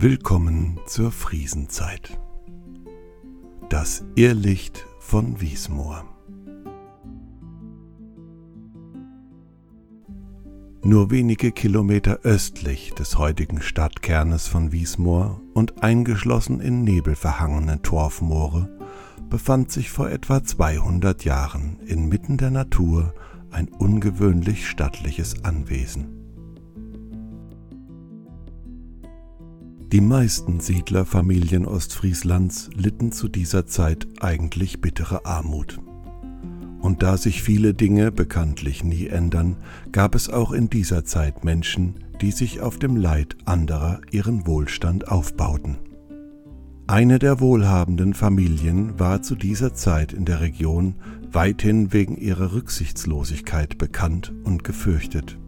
Willkommen zur Friesenzeit. Das Irrlicht von Wiesmoor. Nur wenige Kilometer östlich des heutigen Stadtkernes von Wiesmoor und eingeschlossen in nebelverhangene Torfmoore befand sich vor etwa 200 Jahren inmitten der Natur ein ungewöhnlich stattliches Anwesen. Die meisten Siedlerfamilien Ostfrieslands litten zu dieser Zeit eigentlich bittere Armut. Und da sich viele Dinge bekanntlich nie ändern, gab es auch in dieser Zeit Menschen, die sich auf dem Leid anderer ihren Wohlstand aufbauten. Eine der wohlhabenden Familien war zu dieser Zeit in der Region weithin wegen ihrer Rücksichtslosigkeit bekannt und gefürchtet.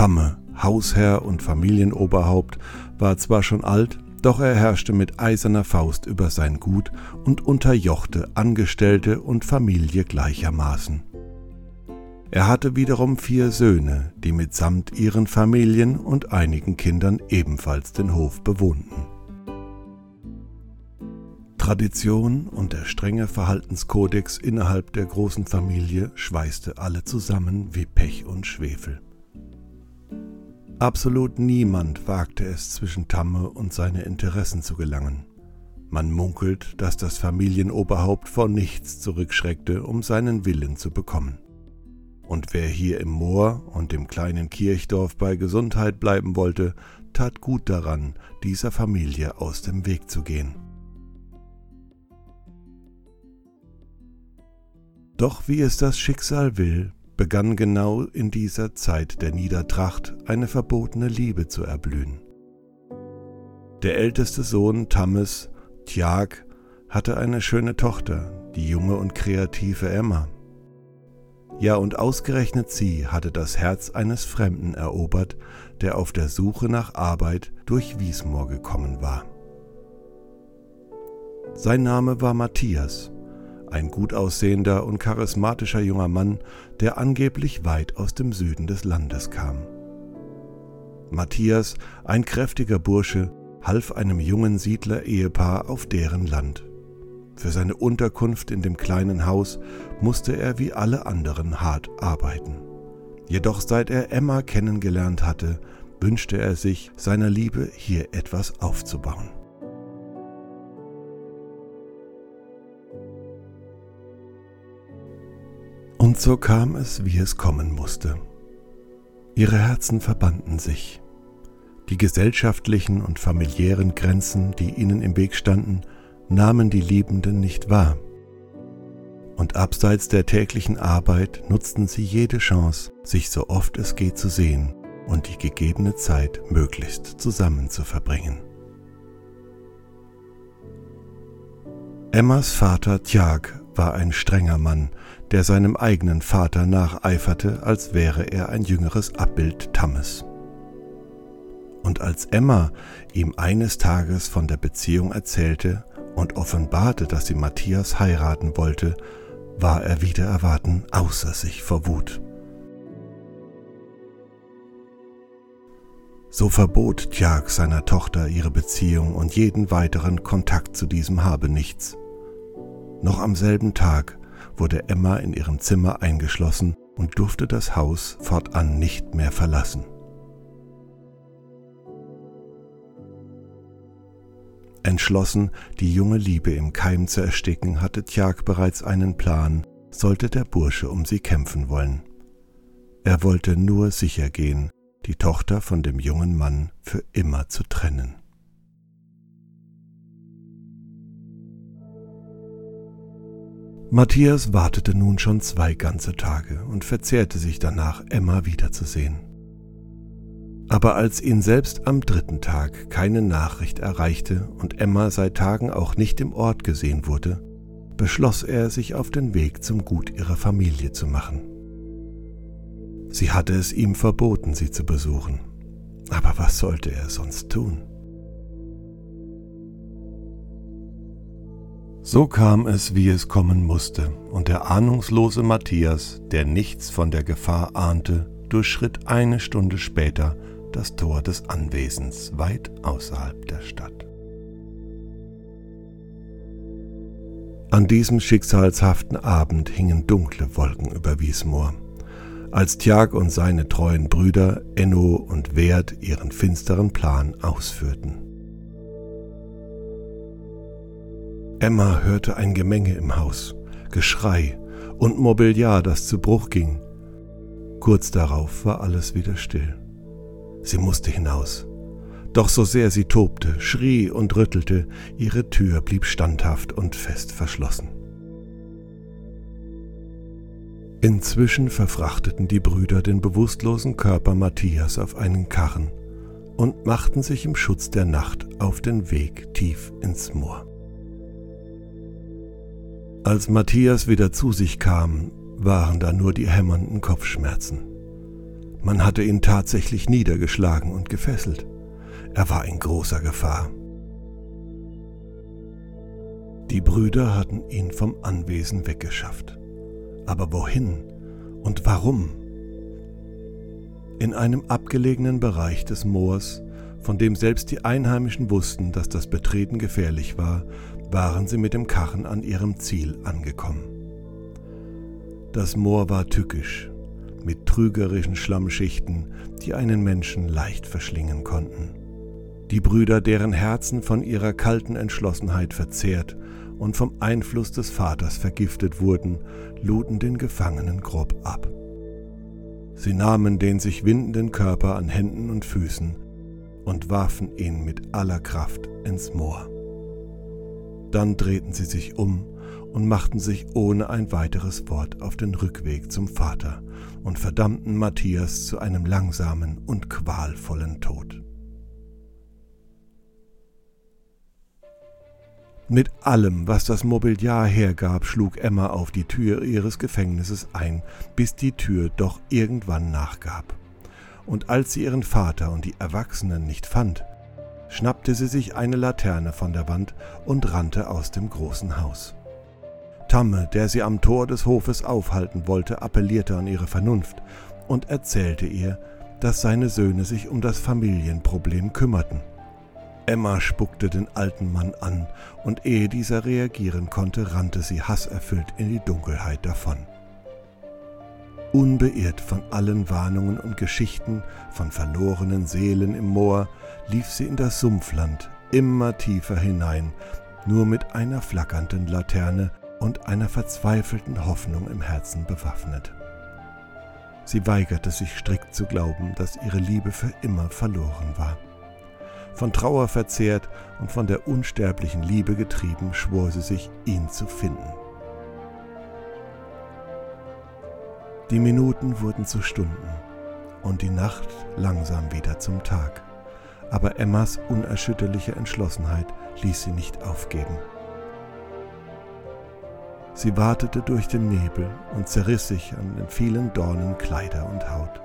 Tamme, Hausherr und Familienoberhaupt, war zwar schon alt, doch er herrschte mit eiserner Faust über sein Gut und unterjochte Angestellte und Familie gleichermaßen. Er hatte wiederum vier Söhne, die mitsamt ihren Familien und einigen Kindern ebenfalls den Hof bewohnten. Tradition und der strenge Verhaltenskodex innerhalb der großen Familie schweißte alle zusammen wie Pech und Schwefel. Absolut niemand wagte es zwischen Tamme und seine Interessen zu gelangen. Man munkelt, dass das Familienoberhaupt vor nichts zurückschreckte, um seinen Willen zu bekommen. Und wer hier im Moor und dem kleinen Kirchdorf bei Gesundheit bleiben wollte, tat gut daran, dieser Familie aus dem Weg zu gehen. Doch wie es das Schicksal will, begann genau in dieser Zeit der Niedertracht eine verbotene Liebe zu erblühen. Der älteste Sohn Tammes, Tjag, hatte eine schöne Tochter, die junge und kreative Emma. Ja, und ausgerechnet sie hatte das Herz eines Fremden erobert, der auf der Suche nach Arbeit durch Wiesmoor gekommen war. Sein Name war Matthias, ein gut aussehender und charismatischer junger Mann, der angeblich weit aus dem Süden des Landes kam. Matthias, ein kräftiger Bursche, half einem jungen Siedler-Ehepaar auf deren Land. Für seine Unterkunft in dem kleinen Haus musste er wie alle anderen hart arbeiten. Jedoch seit er Emma kennengelernt hatte, wünschte er sich, seiner Liebe hier etwas aufzubauen. Und so kam es, wie es kommen musste. Ihre Herzen verbanden sich. Die gesellschaftlichen und familiären Grenzen, die ihnen im Weg standen, nahmen die Liebenden nicht wahr. Und abseits der täglichen Arbeit nutzten sie jede Chance, sich so oft es geht zu sehen und die gegebene Zeit möglichst zusammen zu verbringen. Emmas Vater Tjag war ein strenger Mann, der seinem eigenen Vater nacheiferte, als wäre er ein jüngeres Abbild Tammes. Und als Emma ihm eines Tages von der Beziehung erzählte und offenbarte, dass sie Matthias heiraten wollte, war er wieder erwarten außer sich vor Wut. So verbot Tjag seiner Tochter ihre Beziehung und jeden weiteren Kontakt zu diesem Habenichts. Noch am selben Tag wurde Emma in ihrem Zimmer eingeschlossen und durfte das Haus fortan nicht mehr verlassen. Entschlossen, die junge Liebe im Keim zu ersticken, hatte Tjag bereits einen Plan, sollte der Bursche um sie kämpfen wollen. Er wollte nur sicher gehen, die Tochter von dem jungen Mann für immer zu trennen. Matthias wartete nun schon zwei ganze Tage und verzehrte sich danach, Emma wiederzusehen. Aber als ihn selbst am dritten Tag keine Nachricht erreichte und Emma seit Tagen auch nicht im Ort gesehen wurde, beschloss er, sich auf den Weg zum Gut ihrer Familie zu machen. Sie hatte es ihm verboten, sie zu besuchen. Aber was sollte er sonst tun? So kam es, wie es kommen musste, und der ahnungslose Matthias, der nichts von der Gefahr ahnte, durchschritt eine Stunde später das Tor des Anwesens weit außerhalb der Stadt. An diesem schicksalshaften Abend hingen dunkle Wolken über Wiesmoor, als Tjag und seine treuen Brüder Enno und Wert ihren finsteren Plan ausführten. Emma hörte ein Gemenge im Haus, Geschrei und Mobiliar, das zu Bruch ging. Kurz darauf war alles wieder still. Sie musste hinaus. Doch so sehr sie tobte, schrie und rüttelte, ihre Tür blieb standhaft und fest verschlossen. Inzwischen verfrachteten die Brüder den bewusstlosen Körper Matthias auf einen Karren und machten sich im Schutz der Nacht auf den Weg tief ins Moor. Als Matthias wieder zu sich kam, waren da nur die hämmernden Kopfschmerzen. Man hatte ihn tatsächlich niedergeschlagen und gefesselt. Er war in großer Gefahr. Die Brüder hatten ihn vom Anwesen weggeschafft. Aber wohin und warum? In einem abgelegenen Bereich des Moors, von dem selbst die Einheimischen wussten, dass das Betreten gefährlich war, waren sie mit dem Karren an ihrem Ziel angekommen. Das Moor war tückisch, mit trügerischen Schlammschichten, die einen Menschen leicht verschlingen konnten. Die Brüder, deren Herzen von ihrer kalten Entschlossenheit verzehrt und vom Einfluss des Vaters vergiftet wurden, luden den Gefangenen grob ab. Sie nahmen den sich windenden Körper an Händen und Füßen und warfen ihn mit aller Kraft ins Moor. Dann drehten sie sich um und machten sich ohne ein weiteres Wort auf den Rückweg zum Vater und verdammten Matthias zu einem langsamen und qualvollen Tod. Mit allem, was das Mobiliar hergab, schlug Emma auf die Tür ihres Gefängnisses ein, bis die Tür doch irgendwann nachgab. Und als sie ihren Vater und die Erwachsenen nicht fand, schnappte sie sich eine Laterne von der Wand und rannte aus dem großen Haus. Tamme, der sie am Tor des Hofes aufhalten wollte, appellierte an ihre Vernunft und erzählte ihr, dass seine Söhne sich um das Familienproblem kümmerten. Emma spuckte den alten Mann an, und ehe dieser reagieren konnte, rannte sie hasserfüllt in die Dunkelheit davon. Unbeirrt von allen Warnungen und Geschichten von verlorenen Seelen im Moor, lief sie in das Sumpfland, immer tiefer hinein, nur mit einer flackernden Laterne und einer verzweifelten Hoffnung im Herzen bewaffnet. Sie weigerte sich strikt zu glauben, dass ihre Liebe für immer verloren war. Von Trauer verzehrt und von der unsterblichen Liebe getrieben, schwor sie sich, ihn zu finden. Die Minuten wurden zu Stunden und die Nacht langsam wieder zum Tag. Aber Emmas unerschütterliche Entschlossenheit ließ sie nicht aufgeben. Sie wartete durch den Nebel und zerriss sich an den vielen Dornen Kleider und Haut.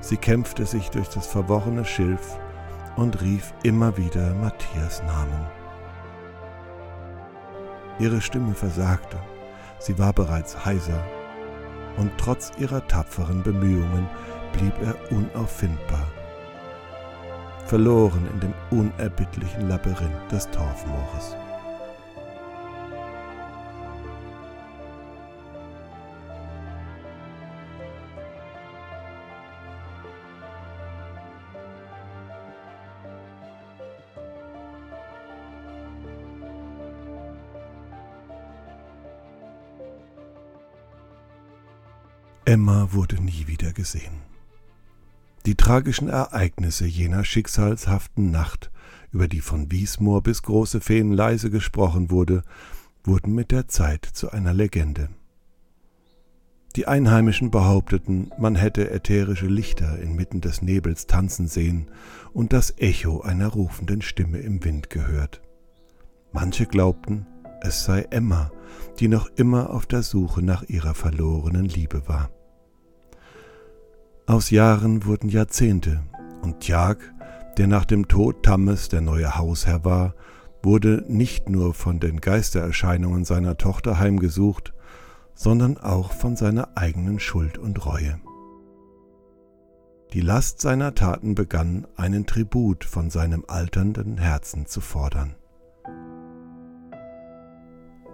Sie kämpfte sich durch das verworrene Schilf und rief immer wieder Matthias Namen. Ihre Stimme versagte, sie war bereits heiser, und trotz ihrer tapferen Bemühungen blieb er unauffindbar, verloren in dem unerbittlichen Labyrinth des Torfmoores. Emma wurde nie wieder gesehen. Die tragischen Ereignisse jener schicksalshaften Nacht, über die von Wiesmoor bis Große Feen leise gesprochen wurde, wurden mit der Zeit zu einer Legende. Die Einheimischen behaupteten, man hätte ätherische Lichter inmitten des Nebels tanzen sehen und das Echo einer rufenden Stimme im Wind gehört. Manche glaubten, es sei Emma, die noch immer auf der Suche nach ihrer verlorenen Liebe war. Aus Jahren wurden Jahrzehnte, und Tjag, der nach dem Tod Tammes der neue Hausherr war, wurde nicht nur von den Geistererscheinungen seiner Tochter heimgesucht, sondern auch von seiner eigenen Schuld und Reue. Die Last seiner Taten begann, einen Tribut von seinem alternden Herzen zu fordern.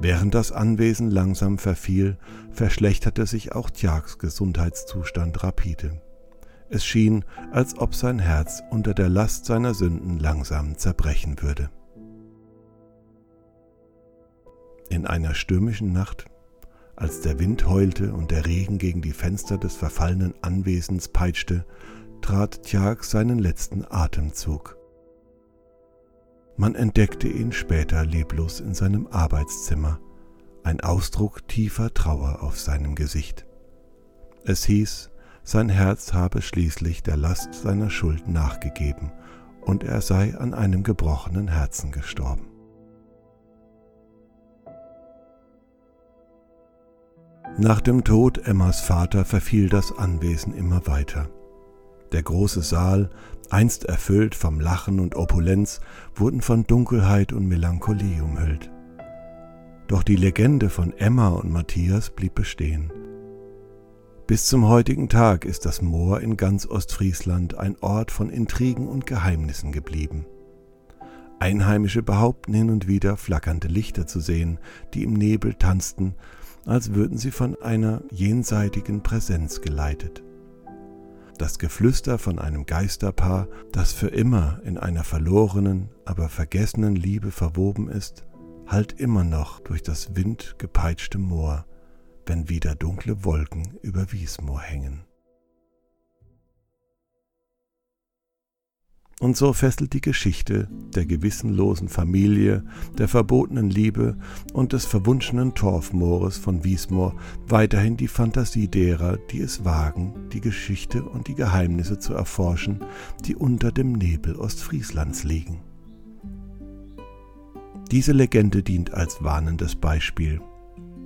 Während das Anwesen langsam verfiel, verschlechterte sich auch Tjags Gesundheitszustand rapide. Es schien, als ob sein Herz unter der Last seiner Sünden langsam zerbrechen würde. In einer stürmischen Nacht, als der Wind heulte und der Regen gegen die Fenster des verfallenen Anwesens peitschte, trat Tjag seinen letzten Atemzug. Man entdeckte ihn später leblos in seinem Arbeitszimmer, ein Ausdruck tiefer Trauer auf seinem Gesicht. Es hieß, sein Herz habe schließlich der Last seiner Schuld nachgegeben und er sei an einem gebrochenen Herzen gestorben. Nach dem Tod Emmas Vater verfiel das Anwesen immer weiter. Der große Saal, einst erfüllt vom Lachen und Opulenz, wurden von Dunkelheit und Melancholie umhüllt. Doch die Legende von Emma und Matthias blieb bestehen. Bis zum heutigen Tag ist das Moor in ganz Ostfriesland ein Ort von Intrigen und Geheimnissen geblieben. Einheimische behaupten hin und wieder flackernde Lichter zu sehen, die im Nebel tanzten, als würden sie von einer jenseitigen Präsenz geleitet das Geflüster von einem Geisterpaar, das für immer in einer verlorenen, aber vergessenen Liebe verwoben ist, hallt immer noch durch das windgepeitschte Moor, wenn wieder dunkle Wolken über Wiesmoor hängen. Und so fesselt die Geschichte der gewissenlosen Familie, der verbotenen Liebe und des verwunschenen Torfmoores von Wiesmoor weiterhin die Fantasie derer, die es wagen, die Geschichte und die Geheimnisse zu erforschen, die unter dem Nebel Ostfrieslands liegen. Diese Legende dient als warnendes Beispiel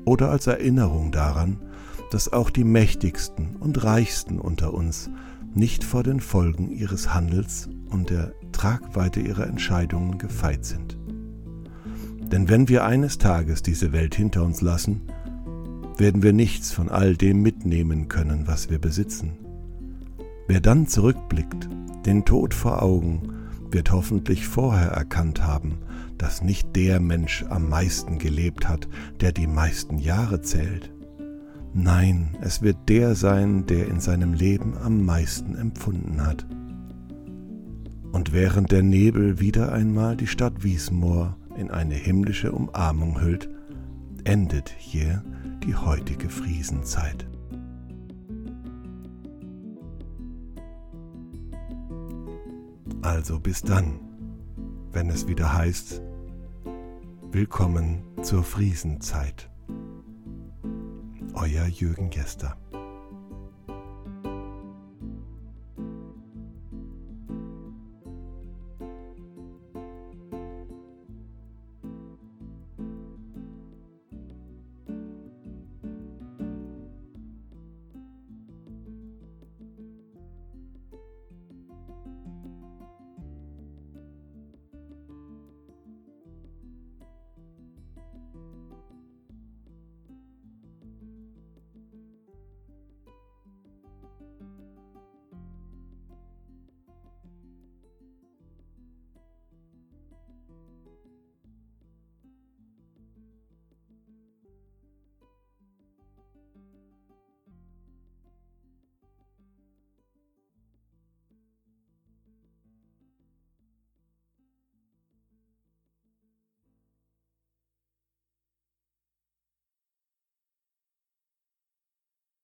oder als Erinnerung daran, dass auch die mächtigsten und reichsten unter uns nicht vor den Folgen ihres Handels und der Tragweite ihrer Entscheidungen gefeit sind. Denn wenn wir eines Tages diese Welt hinter uns lassen, werden wir nichts von all dem mitnehmen können, was wir besitzen. Wer dann zurückblickt, den Tod vor Augen, wird hoffentlich vorher erkannt haben, dass nicht der Mensch am meisten gelebt hat, der die meisten Jahre zählt, Nein, es wird der sein, der in seinem Leben am meisten empfunden hat. Und während der Nebel wieder einmal die Stadt Wiesmoor in eine himmlische Umarmung hüllt, endet hier die heutige Friesenzeit. Also bis dann, wenn es wieder heißt, Willkommen zur Friesenzeit. Euer Jürgen Gester.